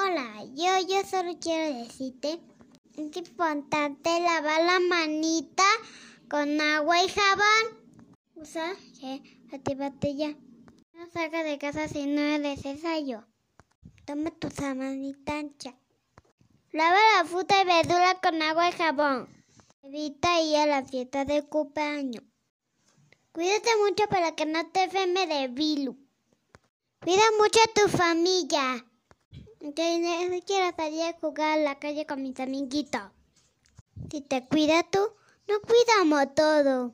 Hola, yo, yo solo quiero decirte, es importante lavar la manita con agua y jabón. Usa que actívate ya. No salgas de casa si no es necesario. Toma tu manita ancha. Lava la fruta y verdura con agua y jabón. Evita ir a la fiesta de cumpleaños. Cuídate mucho para que no te enferme de virus. Cuida mucho a tu familia. Que no quiero salir a jugar a la calle con mis amiguitos. Si te cuidas tú, nos cuidamos todos.